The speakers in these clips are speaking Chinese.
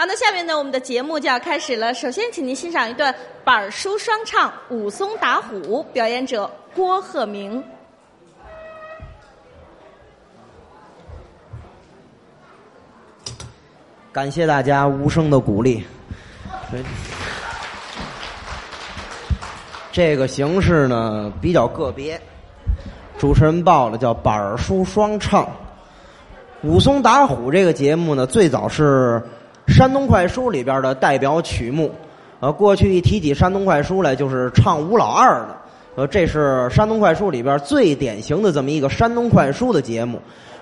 好，那下面呢，我们的节目就要开始了。首先，请您欣赏一段板书双唱《武松打虎》，表演者郭鹤鸣。感谢大家无声的鼓励。这个形式呢比较个别，主持人报了叫板书双唱。武松打虎这个节目呢，最早是山东快书里边的代表曲目。呃，过去一提起山东快书来，就是唱吴老二的。呃，这是山东快书里边最典型的这么一个山东快书的节目。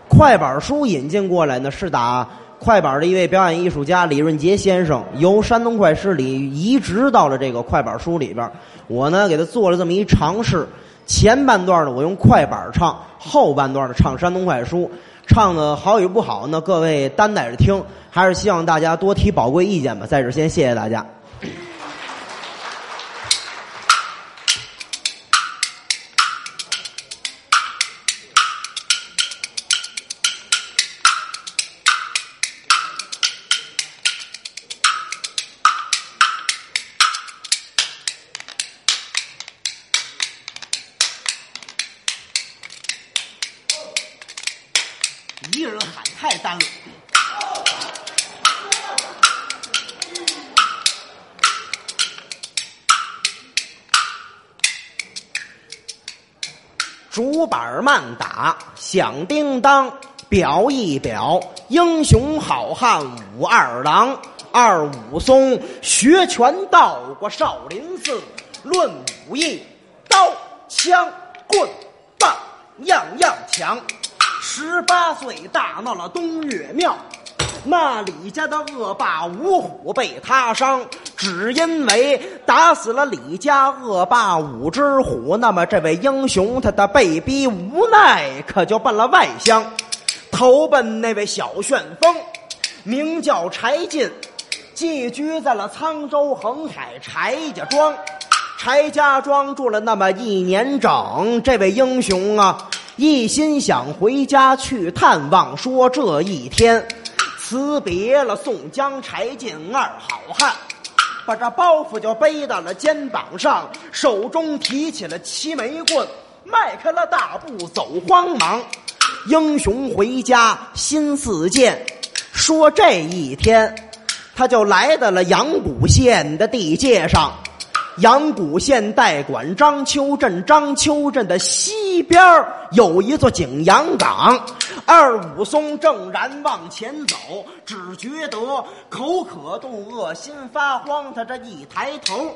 快板书引进过来呢，是打。快板的一位表演艺术家李润杰先生，由山东快诗里移植到了这个快板书里边。我呢，给他做了这么一尝试。前半段呢，我用快板唱；后半段呢，唱山东快书。唱的好与不好呢，各位担待着听。还是希望大家多提宝贵意见吧。在这先谢谢大家。一人喊太单了。竹板慢打响叮当，表一表英雄好汉武二郎。二武松学拳道过少林寺，论武艺，刀枪棍棒样样强。十八岁大闹了东岳庙，那李家的恶霸五虎被他伤，只因为打死了李家恶霸五只虎。那么这位英雄他的被逼无奈，可就奔了外乡，投奔那位小旋风，名叫柴进，寄居在了沧州横海柴家庄。柴家庄住了那么一年整，这位英雄啊。一心想回家去探望，说这一天辞别了宋江、柴进二好汉，把这包袱就背到了肩膀上，手中提起了七枚棍，迈开了大步走慌忙。英雄回家心似箭，说这一天他就来到了阳谷县的地界上。阳谷县代管章丘镇，章丘镇的西边有一座景阳岗。二武松正然往前走，只觉得口渴肚饿，心发慌。他这一抬头，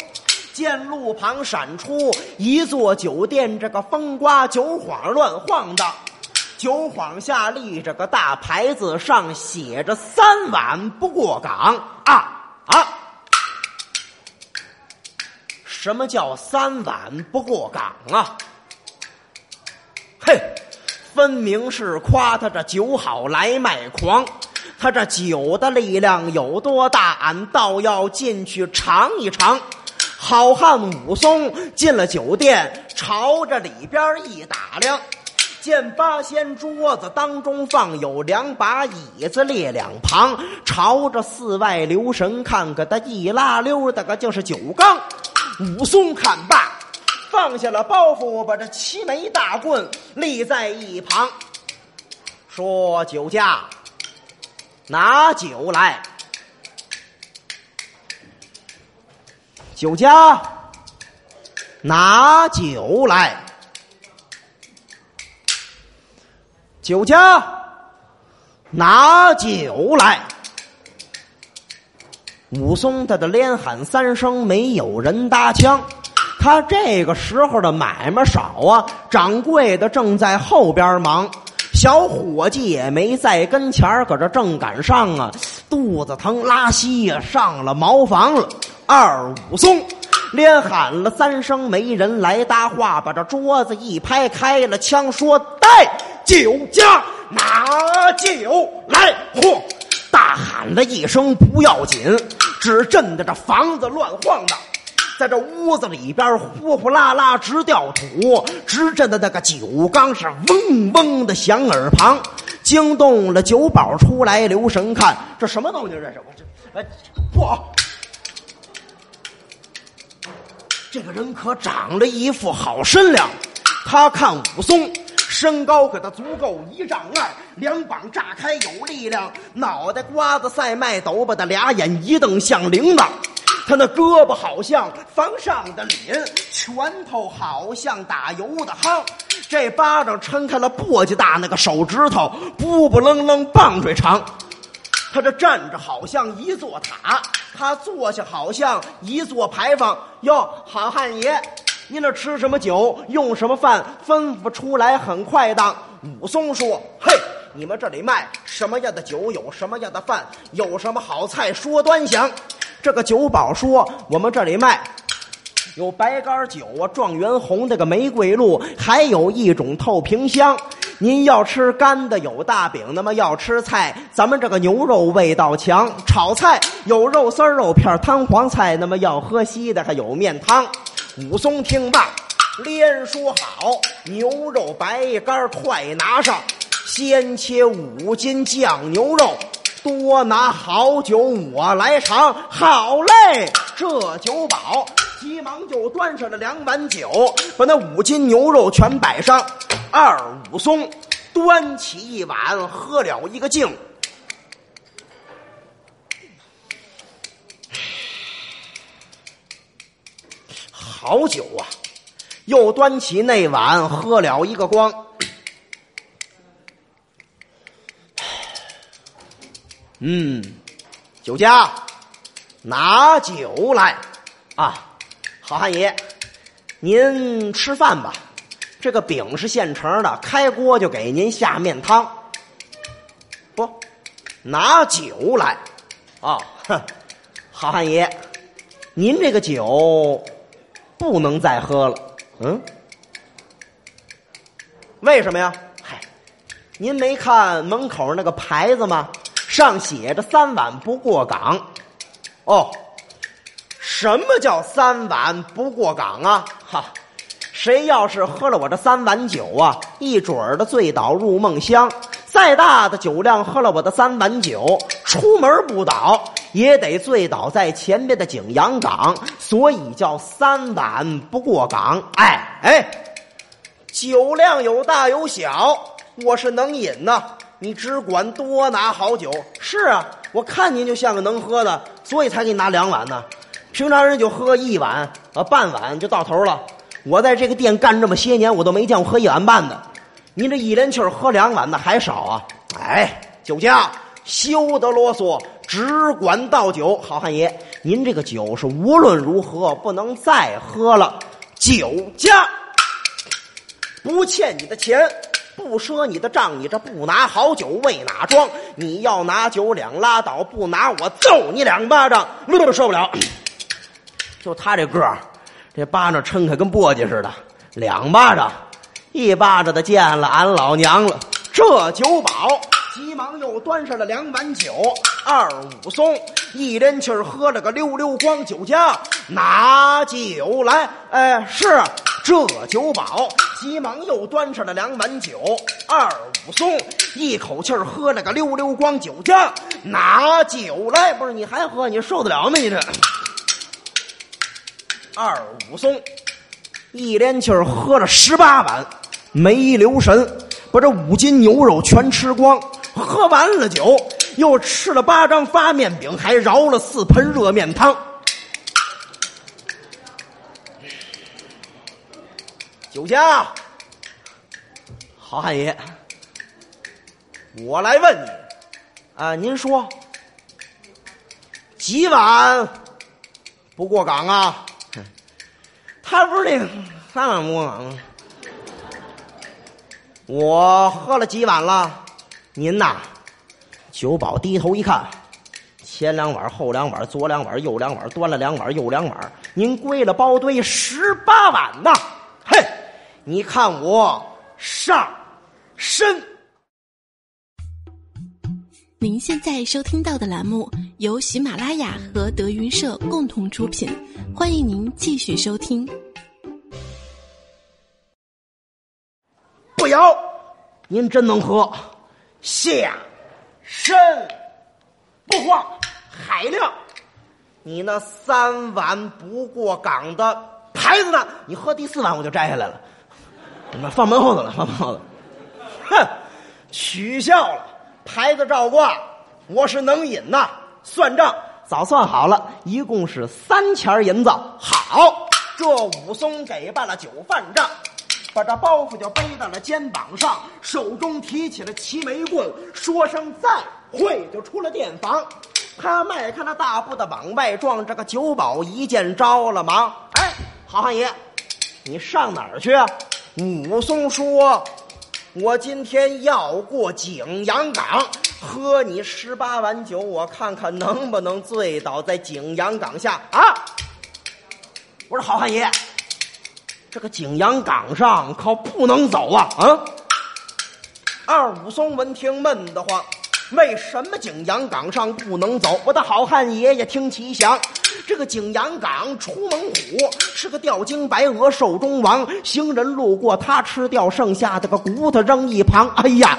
见路旁闪出一座酒店，这个风刮酒晃乱晃的，酒晃下立着个大牌子，上写着“三碗不过岗”啊啊！什么叫三碗不过岗啊？嘿，分明是夸他这酒好来卖狂。他这酒的力量有多大？俺倒要进去尝一尝。好汉武松进了酒店，朝着里边一打量，见八仙桌子当中放有两把椅子列两旁，朝着寺外留神看看，他一拉溜的个就是酒缸。武松看罢，放下了包袱，把这七枚大棍立在一旁，说：“酒家，拿酒来。”酒家，拿酒来。酒家，拿酒来。武松他的连喊三声，没有人搭腔。他这个时候的买卖少啊，掌柜的正在后边忙，小伙计也没在跟前搁这正赶上啊，肚子疼拉稀呀，上了茅房了。二武松连喊了三声，没人来搭话，把这桌子一拍，开了枪，说：“带酒家拿酒来！”嚯！大喊了一声：“不要紧！”只震得这房子乱晃荡，在这屋子里边呼呼啦啦直掉土，直震的那个酒缸是嗡嗡的响耳旁。惊动了酒保出来留神看，这什么东西？这是我这哎不，这个人可长了一副好身量。他看武松身高给他足够一丈二，两膀炸开有力量，脑袋瓜子赛麦斗把的俩眼一瞪像铃铛。他那胳膊好像房上的脸，拳头好像打油的夯，这巴掌抻开了簸箕大，那个手指头不不楞楞棒槌长。他这站着好像一座塔，他坐下好像一座牌坊。哟，好汉爷，您这吃什么酒，用什么饭，吩咐出来很快当。武松说：“嘿，你们这里卖什么样的酒，有什么样的饭，有什么好菜，说端详。”这个酒保说：“我们这里卖有白干酒啊，状元红这个玫瑰露，还有一种透瓶香。您要吃干的有大饼，那么要吃菜，咱们这个牛肉味道强。炒菜有肉丝肉片摊黄菜，那么要喝稀的还有面汤。”武松听罢，连说好：“牛肉白干快拿上，先切五斤酱牛肉。”多拿好酒，我来尝。好嘞，这酒保急忙就端上了两碗酒，把那五斤牛肉全摆上。二武松端起一碗，喝了一个净。好酒啊！又端起那碗，喝了一个光。嗯，酒家拿酒来啊！好汉爷，您吃饭吧。这个饼是现成的，开锅就给您下面汤。不，拿酒来啊！哼，好汉爷，您这个酒不能再喝了。嗯，为什么呀？嗨，您没看门口那个牌子吗？上写着“三碗不过岗”，哦，什么叫三碗不过岗啊？哈，谁要是喝了我这三碗酒啊，一准儿的醉倒入梦乡；再大的酒量，喝了我的三碗酒，出门不倒也得醉倒在前边的景阳岗。所以叫三碗不过岗。哎哎，酒量有大有小，我是能饮呐。你只管多拿好酒。是啊，我看您就像个能喝的，所以才给你拿两碗呢。平常人就喝一碗啊，半碗就到头了。我在这个店干这么些年，我都没见过喝一碗半的。您这一连气儿喝两碗的还少啊？哎，酒家休得啰嗦，只管倒酒。好汉爷，您这个酒是无论如何不能再喝了。酒家不欠你的钱。不赊你的账，你这不拿好酒为哪桩？你要拿酒两拉倒，不拿我揍你两巴掌，乐都受不了。就他这个儿，这巴掌撑开跟簸箕似的，两巴掌，一巴掌的见了俺老娘了。这酒保急忙又端上了两碗酒，二武松一连气儿喝了个溜溜光。酒家拿酒来，哎，是这酒保。急忙又端上了两碗酒，二武松一口气儿喝了个溜溜光。酒家拿酒来，不是你还喝？你受得了吗？你这二武松一连气儿喝了十八碗，没留神把这五斤牛肉全吃光。喝完了酒，又吃了八张发面饼，还饶了四盆热面汤。酒家，好汉爷，我来问你，啊，您说几碗不过岗啊？他不是那三碗不过岗吗？我喝了几碗了？您呐，酒保低头一看，前两碗，后两碗，左两碗，右两碗，端了两碗，右两碗，您归了包堆十八碗呐！嘿。你看我上身。您现在收听到的栏目由喜马拉雅和德云社共同出品，欢迎您继续收听。不摇，您真能喝，下身不慌，海亮，你那三碗不过岗的牌子呢？你喝第四碗我就摘下来了，你们放门后头了，放门后头。哼，取笑了，牌子照挂，我是能饮呐。算账早算好了，一共是三钱银子。好，这武松给办了酒饭账。把这包袱就背到了肩膀上，手中提起了齐眉棍，说声再会，就出了店房。他迈开了大步的往外撞，这个酒保一见着了忙，哎，好汉爷，你上哪儿去啊？武松说：“我今天要过景阳冈，喝你十八碗酒，我看看能不能醉倒在景阳冈下啊！”我说：“好汉爷。”这个景阳冈上可不能走啊！啊！二武松闻听闷得慌，为什么景阳冈上不能走？我的好汉爷爷听其详，这个景阳冈出猛虎是个吊睛白额兽中王，行人路过他吃掉剩下的个骨头扔一旁。哎呀！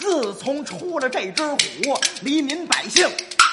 自从出了这只虎，黎民百姓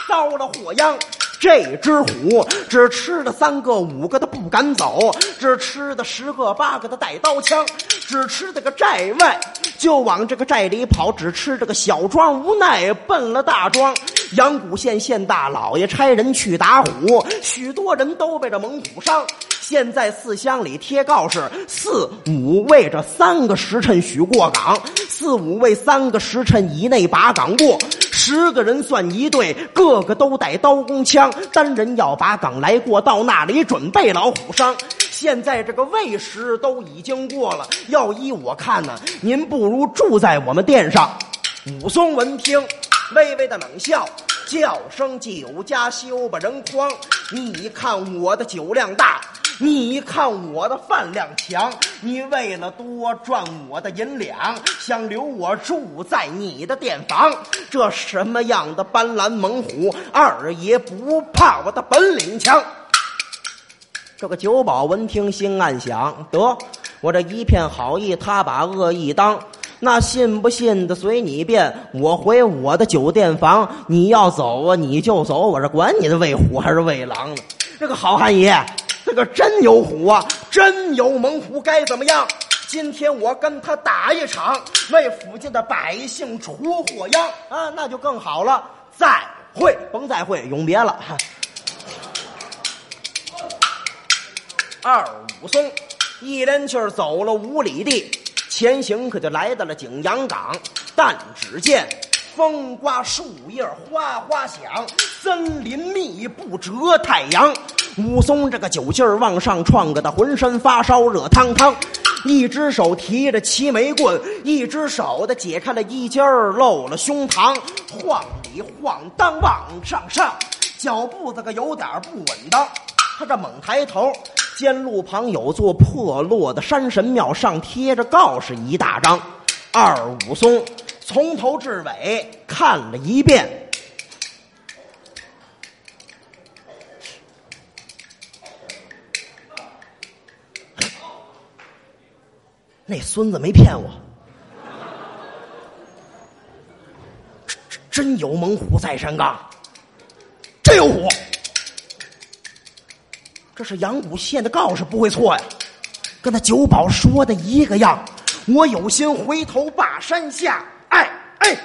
遭了祸殃。这只虎只吃了三个五个的不敢走，只吃的十个八个的带刀枪，只吃的个寨外就往这个寨里跑，只吃这个小庄无奈奔了大庄。阳谷县县大老爷差人去打虎，许多人都被这猛虎伤。现在四乡里贴告示，四五为这三个时辰许过岗，四五为三个时辰以内把岗过。十个人算一队，个个都带刀弓枪，单人要把岗来过，到那里准备老虎伤。现在这个未时都已经过了，要依我看呢，您不如住在我们店上。武松闻听，微微的冷笑，叫声酒家休把人诓。你看我的酒量大。你看我的饭量强，你为了多赚我的银两，想留我住在你的店房，这什么样的斑斓猛虎，二爷不怕我的本领强？这个酒保闻听心暗想：得，我这一片好意，他把恶意当，那信不信的随你便。我回我的酒店房，你要走啊你就走，我这管你的喂虎还是喂狼呢？这个好汉爷。这个真有虎啊，真有猛虎，该怎么样？今天我跟他打一场，为附近的百姓除祸殃啊，那就更好了。再会，甭再会，永别了。二武松一连气儿走了五里地，前行可就来到了景阳冈。但只见风刮树叶哗哗响，森林密布遮太阳。武松这个酒劲儿往上撞，个他浑身发烧，热汤汤。一只手提着齐眉棍，一只手的解开了衣襟儿，露了胸膛，晃里晃荡往上上，脚步子个有点不稳当。他这猛抬头，见路旁有座破落的山神庙，上贴着告示一大张。二武松从头至尾看了一遍。那孙子没骗我，真有猛虎在山岗，真有虎。这是阳谷县的告示，不会错呀，跟那酒保说的一个样。我有心回头把山下，哎哎，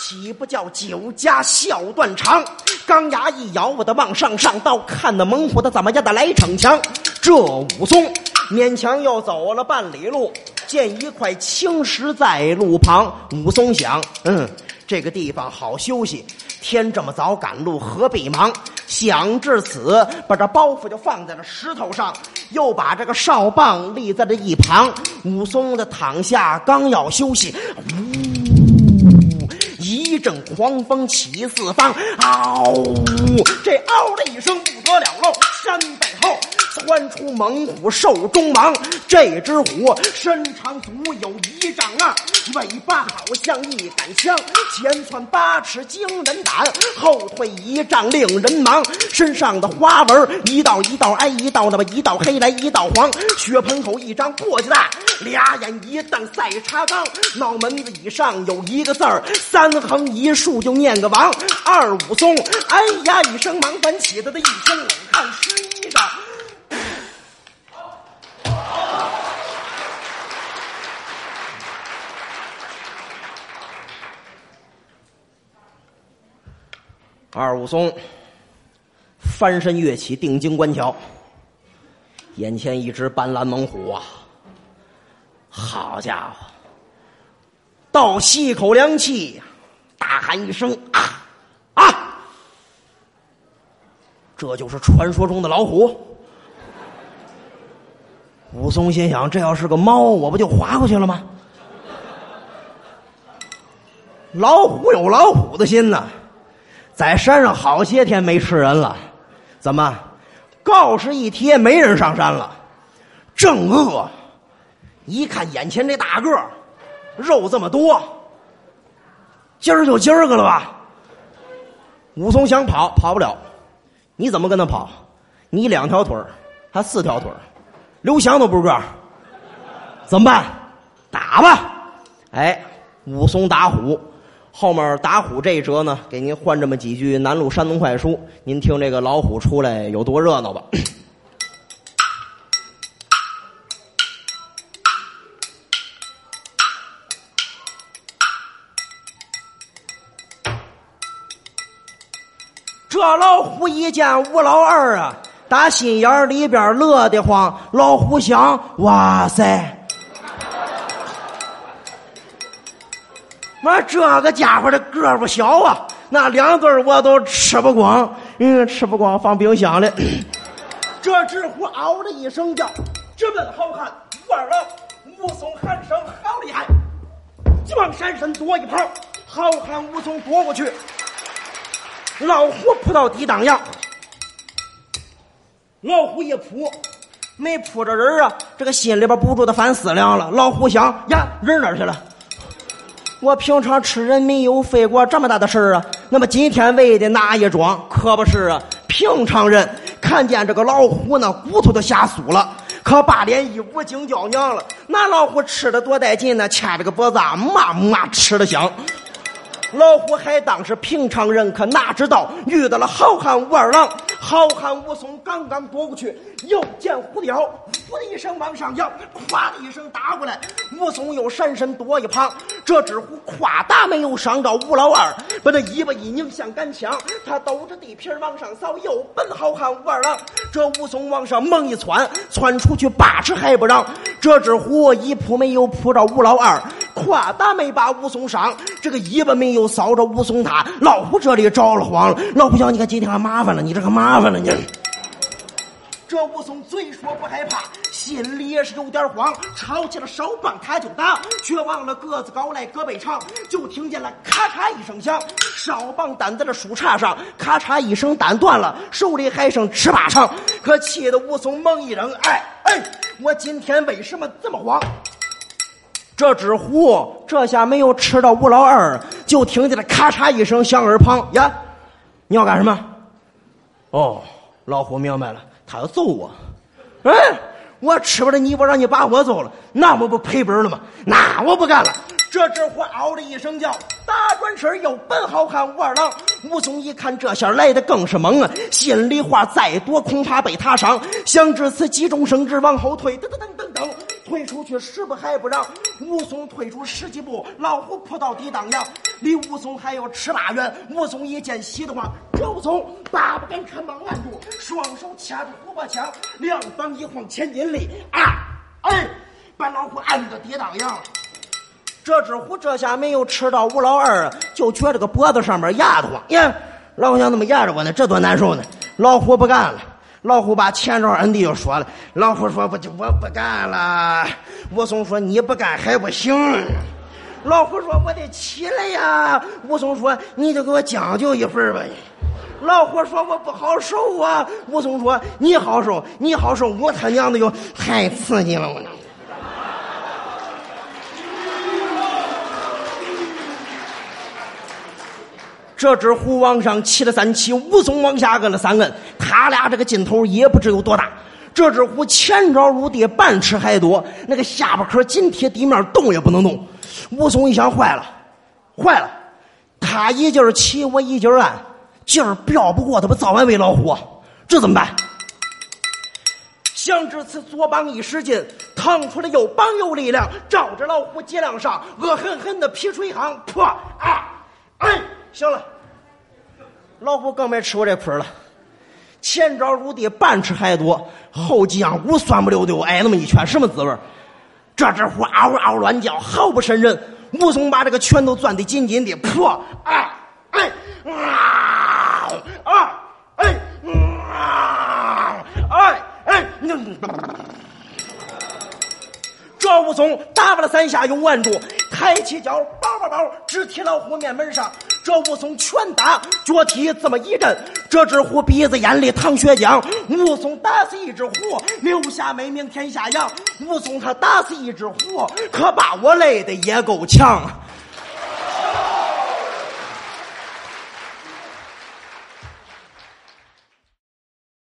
岂不叫酒家笑断肠？钢牙一咬，我的往上上刀，看那猛虎的怎么样的来逞强。这武松勉强又走了半里路。见一块青石在路旁，武松想：嗯，这个地方好休息。天这么早赶路，何必忙？想至此，把这包袱就放在了石头上，又把这个哨棒立在了一旁。武松的躺下，刚要休息，呜，一阵狂风起四方，嗷！这嗷的一声不得了喽，山背后。窜出猛虎兽中王。这只虎身长足有一丈二，尾巴好像一杆枪，前窜八尺惊人胆，后退一丈令人忙。身上的花纹一道一道挨一道，那么一道黑来一道黄，血盆口一张簸箕大，俩眼一瞪赛茶缸，脑门子以上有一个字儿，三横一竖就念个王。二武松，哎呀一声忙翻起他的一身冷汗湿衣裳。二武松翻身跃起，定睛观瞧，眼前一只斑斓猛虎啊！好家伙，倒吸一口凉气，大喊一声啊啊！这就是传说中的老虎。武松心想：这要是个猫，我不就划过去了吗？老虎有老虎的心呐。在山上好些天没吃人了，怎么？告示一贴，没人上山了，正饿。一看眼前这大个儿，肉这么多，今儿就今儿个了吧？武松想跑，跑不了。你怎么跟他跑？你两条腿他四条腿刘翔都不是个，怎么办？打吧！哎，武松打虎。后面打虎这一折呢，给您换这么几句南路山东快书，您听这个老虎出来有多热闹吧。这老虎一见吴老二啊，打心眼里边乐得慌。老虎想：哇塞！妈，这个家伙的个儿不小啊！那两对我都吃不光，嗯，吃不光放冰箱里。这只虎嗷的一声叫，直奔好汉武二郎。武松喊声好厉害，急忙闪身躲一旁。好汉武松躲过去，老虎扑到地当阳。老虎一扑，没扑着人啊，这个心里边不住的犯思量了。老虎想呀，人哪去了？我平常吃人没有费过这么大的事儿啊，那么今天为的哪一桩？可不是啊！平常人看见这个老虎，那骨头都吓酥了，可把脸一捂，惊叫娘了。那老虎吃的多带劲呢，牵着个脖子啊，嘛嘛吃的香。老虎还当是平常人，可哪知道遇到了好汉武二郎。好汉武松刚刚躲过去，又见虎雕，呼的一声往上扬，咵的一声打过来。武松又闪身躲一旁。这只虎夸大没有伤着吴老二，把那尾巴一拧像杆枪，他兜着地皮往上扫，又奔好汉武二郎。这武松往上猛一窜，窜出去八尺还不让。这只虎一扑没有扑着吴老二，夸大没把武松伤，这个尾巴没有扫着武松他。老虎这里着了慌了，老虎想：你看今天还麻烦了，你这个麻烦了你。这武松嘴说不害怕，心里也是有点慌，抄起了手棒他就打，却忘了个子高来胳膊长，就听见了咔嚓一声响，哨棒担在了树杈上，咔嚓一声担断了，手里还剩尺把长，可气得武松猛一扔，哎哎，我今天为什么这么慌？这只虎这下没有吃到吴老二，就听见了咔嚓一声响耳旁呀，你要干什么？哦，老虎明白了。他要揍我，哎，我吃不了你，我让你把我揍了，那我不赔本了吗？那我不干了。这只虎嗷的一声叫，打转身又奔好汉武二郎。武松一看这下来的更是猛啊，心里话再多恐怕被他伤。想至此，急中生智，往后退，噔噔噔噔噔，退出去十步还不让。武松退出十几步，老虎扑到地当阳，离武松还有尺八远。武松一见喜的慌，这武松拔不敢看，忙按住，双手掐住虎把枪，两膀一晃千斤力，啊，哎，把老虎按个地当阳。这只虎这下没有吃到吴老二，就觉这个脖子上面压得慌呀！老虎想怎么压着我呢？这多难受呢！老虎不干了，老虎把前爪摁地又说了。老虎说：“不就我不干了。”武松说：“你不干还不行。”老虎说：“我得起来呀。”武松说：“你就给我将就一会儿吧。”老虎说我不好受啊。武松说你好受，你好受，我他娘的又，太刺激了我。这只虎往上骑了三骑，武松往下摁了三摁，他俩这个劲头也不知有多大。这只虎前爪入地半尺还多，那个下巴壳紧贴地面，动也不能动。武松一想，坏了，坏了，他一劲儿骑，我一劲儿按，劲儿飙不过，他不早晚喂老虎？这怎么办？想至此，左膀一使劲，腾出了右膀有力量，照着老虎脊梁上，恶狠狠的劈出一行，破啊！哎，行了，老虎更没吃过这亏了。前爪入地半尺还多，后脊梁骨酸不溜丢，挨那么一拳，什么滋味这只虎嗷嗷乱叫，毫不渗人。武松把这个拳头攥得紧紧的，破啊！哎啊啊！哎啊！哎哎！这武松打了三下，又按住，抬起脚，包包包，直踢老虎面门上。这武松拳打脚踢，这么一阵，这只虎鼻子眼里淌血浆。武松打死一只虎，留下美名天下扬。武松他打死一只虎，可把我累得也够呛。